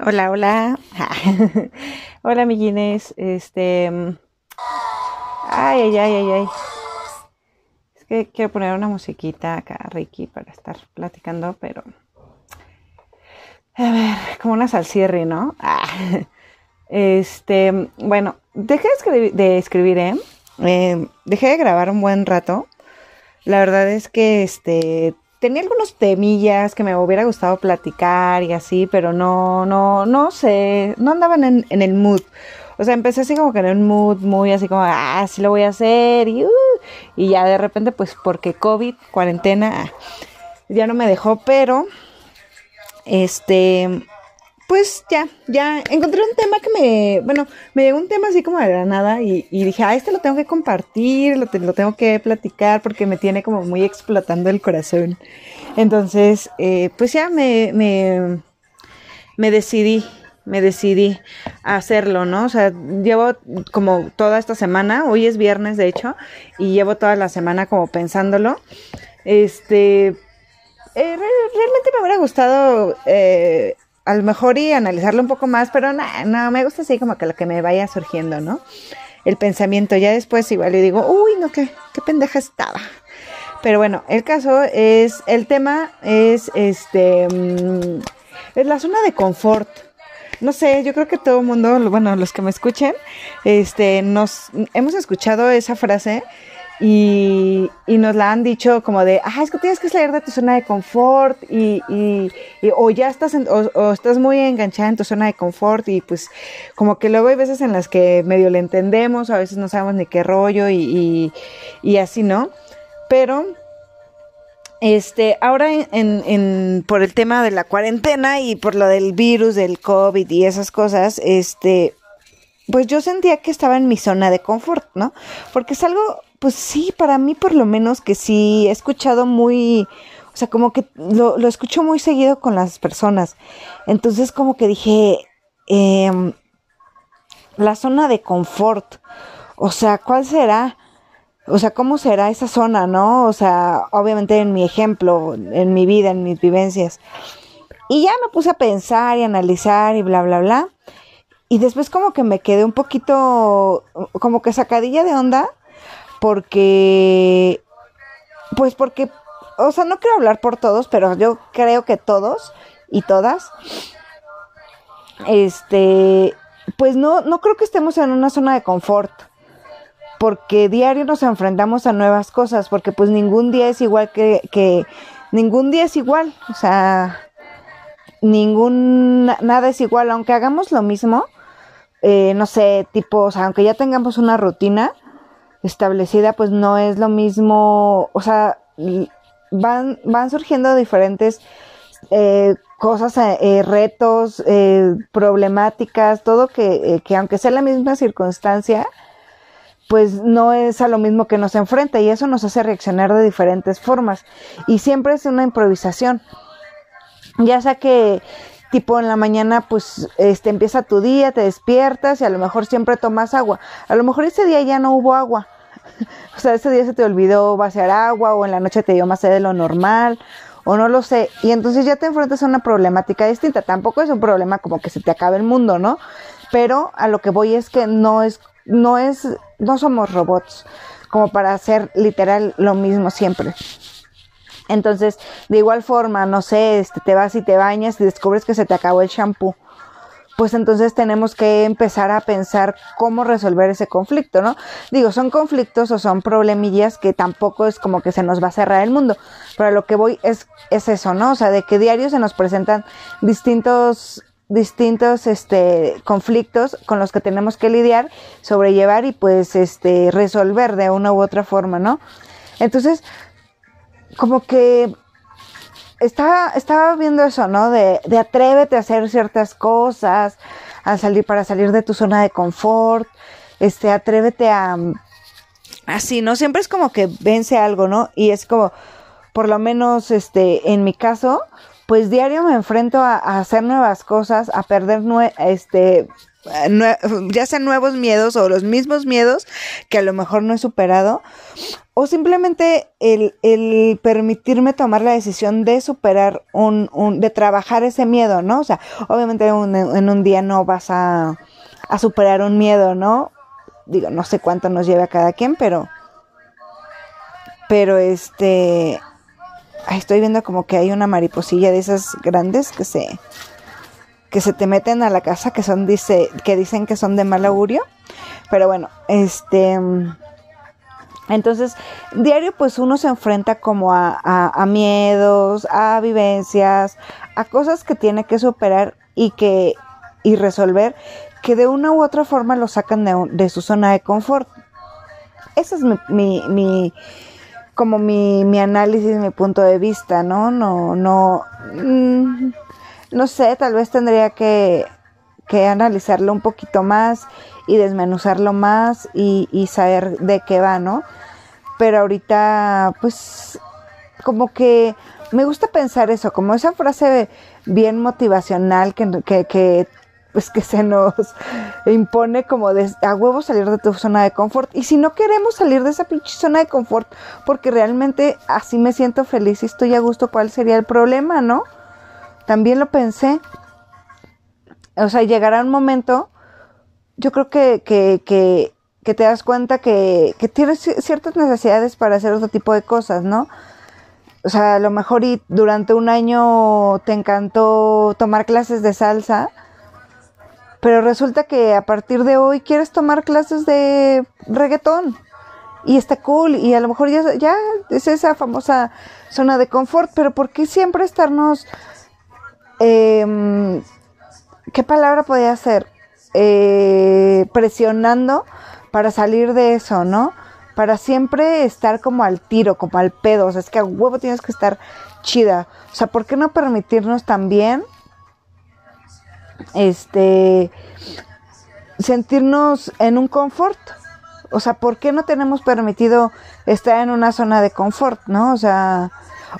Hola, hola. hola, amiguines. Este. Ay, ay, ay, ay, ay. Es que quiero poner una musiquita acá, Ricky, para estar platicando, pero. A ver, como una salsierri, ¿no? Este, bueno, dejé de escribir, ¿eh? ¿eh? Dejé de grabar un buen rato. La verdad es que este tenía algunos temillas que me hubiera gustado platicar y así, pero no, no, no sé, no andaban en, el mood. O sea, empecé así como que en un mood muy así como, ah, sí lo voy a hacer y, uh, y ya de repente pues porque COVID, cuarentena, ya no me dejó, pero este, pues ya, ya encontré un tema que me, bueno, me llegó un tema así como de la nada y, dije, ah, este lo tengo que compartir, lo, lo, tengo que platicar porque me tiene como muy explotando el corazón. Entonces, eh, pues ya me, me, me decidí, me decidí a hacerlo, ¿no? O sea, llevo como toda esta semana, hoy es viernes de hecho, y llevo toda la semana como pensándolo. Este, eh, realmente me hubiera gustado eh, a lo mejor y analizarlo un poco más, pero no, no, me gusta así como que lo que me vaya surgiendo, ¿no? El pensamiento, ya después igual le digo, uy, no, qué, qué pendeja estaba. Pero bueno, el caso es, el tema es, este, mm, es la zona de confort. No sé, yo creo que todo el mundo, bueno, los que me escuchen, este, nos, hemos escuchado esa frase y, y, nos la han dicho como de, ah, es que tienes que salir de tu zona de confort y, y, o ya estás, o, estás muy enganchada en tu zona de confort y pues como que luego hay veces en las que medio le entendemos, a veces no sabemos ni qué rollo y, así, ¿no? Pero este, ahora en, en, por el tema de la cuarentena y por lo del virus, del COVID y esas cosas, este, pues yo sentía que estaba en mi zona de confort, ¿no? Porque es algo, pues sí, para mí por lo menos que sí he escuchado muy, o sea, como que lo, lo escucho muy seguido con las personas. Entonces como que dije, eh, la zona de confort, o sea, ¿cuál será? O sea, ¿cómo será esa zona, no? O sea, obviamente en mi ejemplo, en mi vida, en mis vivencias. Y ya me puse a pensar y analizar y bla, bla, bla. Y después como que me quedé un poquito, como que sacadilla de onda, porque, pues porque, o sea, no quiero hablar por todos, pero yo creo que todos y todas, este, pues no, no creo que estemos en una zona de confort, porque diario nos enfrentamos a nuevas cosas, porque pues ningún día es igual que, que ningún día es igual, o sea, ningún, nada es igual, aunque hagamos lo mismo, eh, no sé, tipo, o sea, aunque ya tengamos una rutina establecida, pues no es lo mismo, o sea, van, van surgiendo diferentes eh, cosas, eh, retos, problemáticas, todo que, que aunque sea la misma circunstancia, pues no es a lo mismo que nos enfrenta y eso nos hace reaccionar de diferentes formas y siempre es una improvisación. Ya sea que tipo en la mañana pues este empieza tu día, te despiertas y a lo mejor siempre tomas agua. A lo mejor ese día ya no hubo agua. o sea, ese día se te olvidó vaciar agua o en la noche te dio más sed de lo normal o no lo sé. Y entonces ya te enfrentas a una problemática distinta. Tampoco es un problema como que se te acabe el mundo, ¿no? Pero a lo que voy es que no es no es no somos robots como para hacer literal lo mismo siempre. Entonces, de igual forma, no sé, este, te vas y te bañas y descubres que se te acabó el shampoo. Pues entonces tenemos que empezar a pensar cómo resolver ese conflicto, ¿no? Digo, son conflictos o son problemillas que tampoco es como que se nos va a cerrar el mundo. Pero lo que voy es, es eso, ¿no? O sea, de que diario se nos presentan distintos distintos este conflictos con los que tenemos que lidiar, sobrellevar y pues este resolver de una u otra forma, ¿no? Entonces, como que estaba, estaba viendo eso, ¿no? De, de atrévete a hacer ciertas cosas, a salir para salir de tu zona de confort, este, atrévete a, así, ¿no? Siempre es como que vence algo, ¿no? Y es como, por lo menos, este, en mi caso, pues diario me enfrento a, hacer nuevas cosas, a perder, este, ya sean nuevos miedos o los mismos miedos que a lo mejor no he superado, o simplemente el, el permitirme tomar la decisión de superar un, un, de trabajar ese miedo, ¿no? O sea, obviamente en un día no vas a, a superar un miedo, ¿no? Digo, no sé cuánto nos lleve a cada quien, pero, pero este, estoy viendo como que hay una mariposilla de esas grandes que se, que se te meten a la casa que son dice que dicen que son de mal augurio. Pero bueno este entonces diario pues uno se enfrenta como a, a, miedos a vivencias a cosas que tiene que superar y que y resolver que de una u otra forma lo sacan de, de su zona de confort. Ese es mi, mi, mi como mi, mi análisis mi punto de vista no no no mm, no sé, tal vez tendría que, que analizarlo un poquito más y desmenuzarlo más y, y, saber de qué va, ¿no? Pero ahorita, pues, como que me gusta pensar eso, como esa frase bien motivacional que, que, que pues que se nos impone como de a huevo salir de tu zona de confort. Y si no queremos salir de esa pinche zona de confort, porque realmente así me siento feliz y estoy a gusto, ¿cuál sería el problema, no? También lo pensé. O sea, llegará un momento, yo creo que, que, que, te das cuenta que, que tienes ciertas necesidades para hacer otro tipo de cosas, ¿no? O sea, a lo mejor y durante un año te encantó tomar clases de salsa, pero resulta que a partir de hoy quieres tomar clases de reggaetón y está cool y a lo mejor ya, ya es esa famosa zona de confort, pero ¿por qué siempre estarnos eh, ¿qué palabra podía ser? Eh, presionando para salir de eso, ¿no? Para siempre estar como al tiro, como al pedo. O sea, es que a huevo tienes que estar chida. O sea, ¿por qué no permitirnos también este sentirnos en un confort? O sea, ¿por qué no tenemos permitido estar en una zona de confort, no? O sea,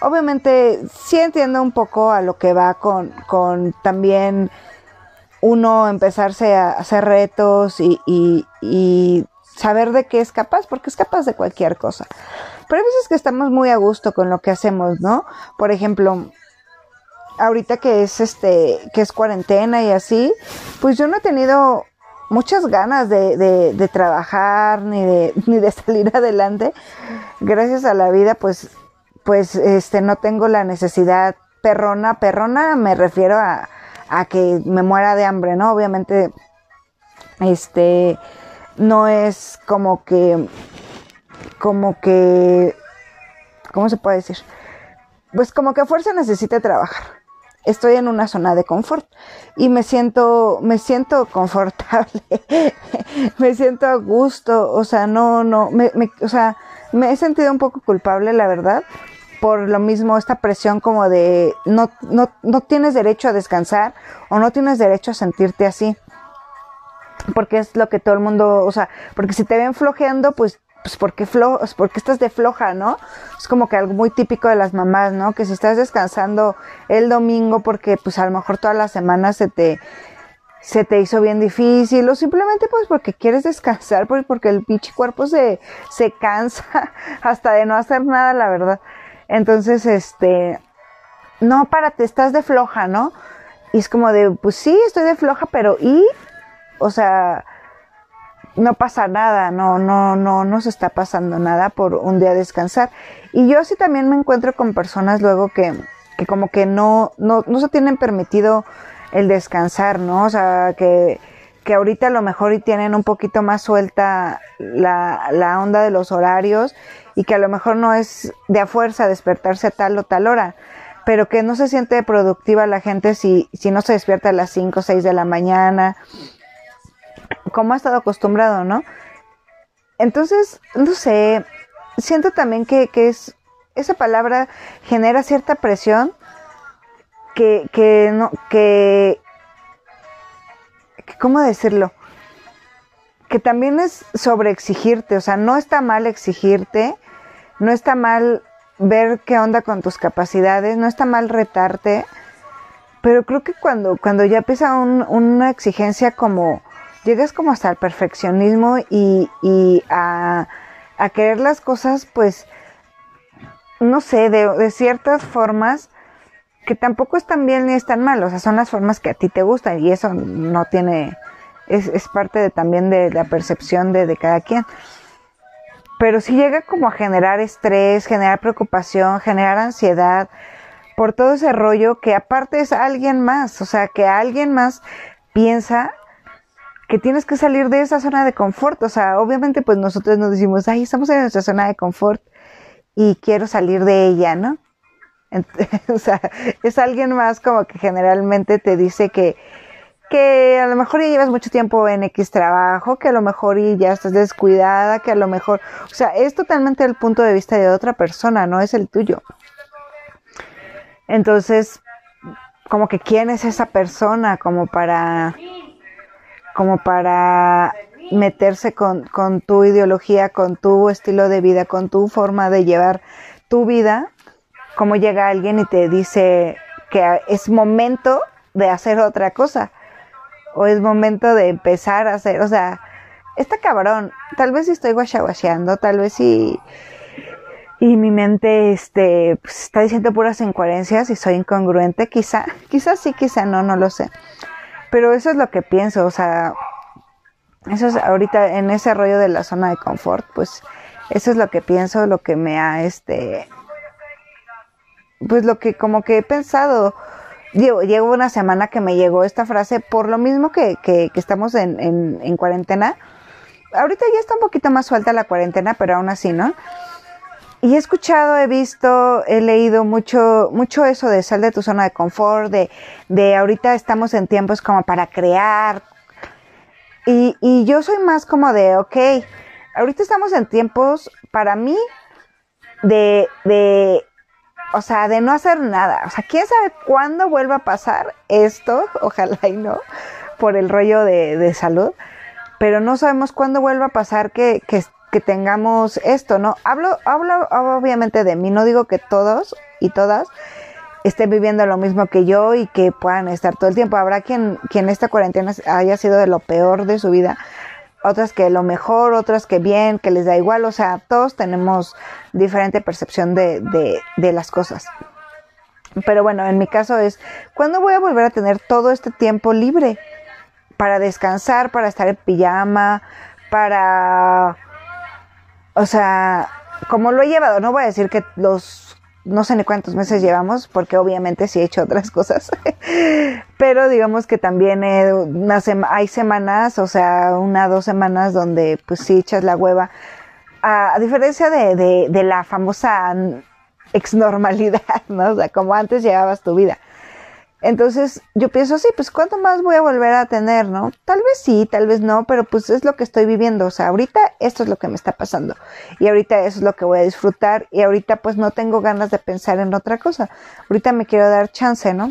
Obviamente sí entiendo un poco a lo que va con, con también uno empezarse a hacer retos y, y, saber de qué es capaz, porque es capaz de cualquier cosa. Pero hay veces que estamos muy a gusto con lo que hacemos, ¿no? Por ejemplo, ahorita que es este, que es cuarentena y así, pues yo no he tenido muchas ganas de, de, de trabajar ni de, ni de salir adelante. Gracias a la vida, pues pues este no tengo la necesidad perrona, perrona me refiero a, a que me muera de hambre, ¿no? Obviamente, este, no es como que, como que, ¿cómo se puede decir? Pues como que a fuerza necesite trabajar. Estoy en una zona de confort y me siento, me siento confortable, me siento a gusto, o sea, no, no, me, me, o sea, me he sentido un poco culpable, la verdad, por lo mismo esta presión como de no, no, no tienes derecho a descansar o no tienes derecho a sentirte así. Porque es lo que todo el mundo, o sea, porque si te ven flojeando, pues, pues porque, flo, porque estás de floja, ¿no? Es como que algo muy típico de las mamás, ¿no? Que si estás descansando el domingo porque pues a lo mejor toda la semana se te, se te hizo bien difícil o simplemente pues porque quieres descansar, pues porque el pinche cuerpo se, se cansa hasta de no hacer nada, la verdad. Entonces, este, no, párate, estás de floja, ¿no? Y es como de, pues sí, estoy de floja, pero ¿y? O sea, no pasa nada, no, no, no, no se está pasando nada por un día descansar. Y yo sí también me encuentro con personas luego que, que como que no, no, no se tienen permitido el descansar, ¿no? O sea, que, que ahorita a lo mejor y tienen un poquito más suelta la, la onda de los horarios y que a lo mejor no es de a fuerza despertarse a tal o tal hora, pero que no se siente productiva la gente si, si no se despierta a las 5 o 6 de la mañana, como ha estado acostumbrado, ¿no? Entonces, no sé, siento también que, que es, esa palabra genera cierta presión que, que no, que, que, ¿cómo decirlo? que también es sobre exigirte, o sea, no está mal exigirte, no está mal ver qué onda con tus capacidades, no está mal retarte, pero creo que cuando, cuando ya empieza una exigencia como, llegas como hasta el perfeccionismo y, y a, a, querer las cosas, pues, no sé, de, de, ciertas formas que tampoco están bien ni están mal, o sea, son las formas que a ti te gustan y eso no tiene, es, es parte de, también de la percepción de, de cada quien pero si llega como a generar estrés, generar preocupación, generar ansiedad por todo ese rollo que aparte es alguien más, o sea, que alguien más piensa que tienes que salir de esa zona de confort, o sea, obviamente pues nosotros nos decimos, ay, estamos en nuestra zona de confort y quiero salir de ella, ¿no? o sea, es alguien más como que generalmente te dice que que a lo mejor ya llevas mucho tiempo en X trabajo, que a lo mejor ya estás descuidada, que a lo mejor, o sea, es totalmente el punto de vista de otra persona, no es el tuyo. Entonces, como que quién es esa persona como para como para meterse con, con tu ideología, con tu estilo de vida, con tu forma de llevar tu vida, como llega alguien y te dice que es momento de hacer otra cosa o es momento de empezar a hacer, o sea, está cabrón, tal vez estoy guachaguacheando, tal vez si y mi mente este pues, está diciendo puras incoherencias y soy incongruente, quizá, quizá sí, quizá no, no lo sé. Pero eso es lo que pienso, o sea, eso es ahorita en ese rollo de la zona de confort, pues eso es lo que pienso, lo que me ha este pues lo que como que he pensado llevo, una semana que me llegó esta frase por lo mismo que, que, estamos en, en, en, cuarentena. Ahorita ya está un poquito más suelta la cuarentena, pero aún así, ¿no? Y he escuchado, he visto, he leído mucho, mucho eso de sal de tu zona de confort, de, de ahorita estamos en tiempos como para crear. Y, y yo soy más como de, ok, ahorita estamos en tiempos para mí de, de o sea, de no hacer nada. O sea, quién sabe cuándo vuelva a pasar esto, ojalá y no, por el rollo de, de salud, pero no sabemos cuándo vuelva a pasar que, que, que, tengamos esto, ¿no? Hablo, hablo obviamente de mí, no digo que todos y todas estén viviendo lo mismo que yo y que puedan estar todo el tiempo. Habrá quien, quien esta cuarentena haya sido de lo peor de su vida, otras que lo mejor, otras que bien, que les da igual, o sea, todos tenemos diferente percepción de, de, de las cosas. Pero bueno, en mi caso es, ¿cuándo voy a volver a tener todo este tiempo libre? Para descansar, para estar en pijama, para... O sea, como lo he llevado, no voy a decir que los no sé ni cuántos meses llevamos, porque obviamente sí he hecho otras cosas, pero digamos que también hay semanas, o sea, una, dos semanas donde pues sí echas la hueva, a, diferencia de, de, de, la famosa exnormalidad, ¿no? O sea, como antes llevabas tu vida. Entonces yo pienso, sí, pues ¿cuánto más voy a volver a tener, no? Tal vez sí, tal vez no, pero pues es lo que estoy viviendo. O sea, ahorita esto es lo que me está pasando. Y ahorita eso es lo que voy a disfrutar. Y ahorita pues no tengo ganas de pensar en otra cosa. Ahorita me quiero dar chance, ¿no?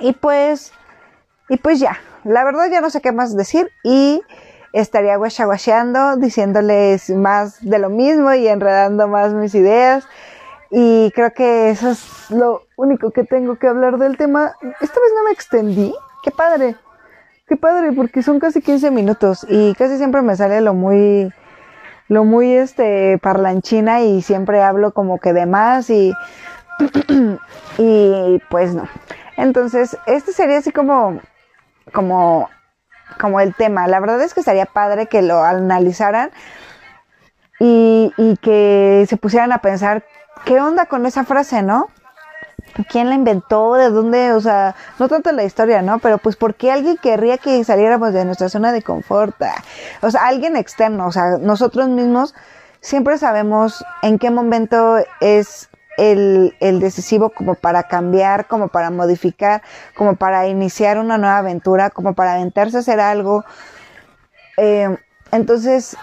Y pues, y pues ya. La verdad ya no sé qué más decir. Y estaría guachaguacheando, diciéndoles más de lo mismo y enredando más mis ideas. Y creo que eso es lo único que tengo que hablar del tema. Esta vez no me extendí. Qué padre. Qué padre, porque son casi 15 minutos y casi siempre me sale lo muy, lo muy este, parlanchina y siempre hablo como que de más y, y pues no. Entonces, este sería así como, como, como el tema. La verdad es que estaría padre que lo analizaran y, y que se pusieran a pensar ¿qué onda con esa frase, no? ¿Quién la inventó? ¿De dónde? O sea, no tanto la historia, ¿no? Pero pues, ¿por qué alguien querría que saliéramos de nuestra zona de confort? O sea, alguien externo, o sea, nosotros mismos siempre sabemos en qué momento es el, el, decisivo como para cambiar, como para modificar, como para iniciar una nueva aventura, como para aventarse a hacer algo. Eh, entonces,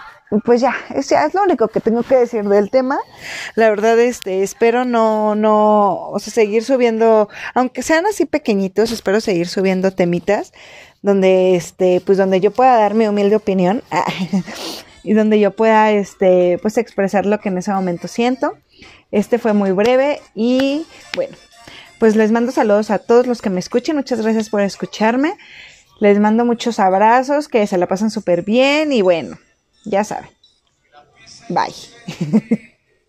pues ya, es, es lo único que tengo que decir del tema. La verdad, este, espero no, no, o sea, seguir subiendo, aunque sean así pequeñitos, espero seguir subiendo temitas donde, este, pues donde yo pueda dar mi humilde opinión y donde yo pueda, este, pues expresar lo que en ese momento siento. Este fue muy breve y bueno, pues les mando saludos a todos los que me escuchen. Muchas gracias por escucharme. Les mando muchos abrazos, que se la pasen súper bien y bueno, ya saben. Bye.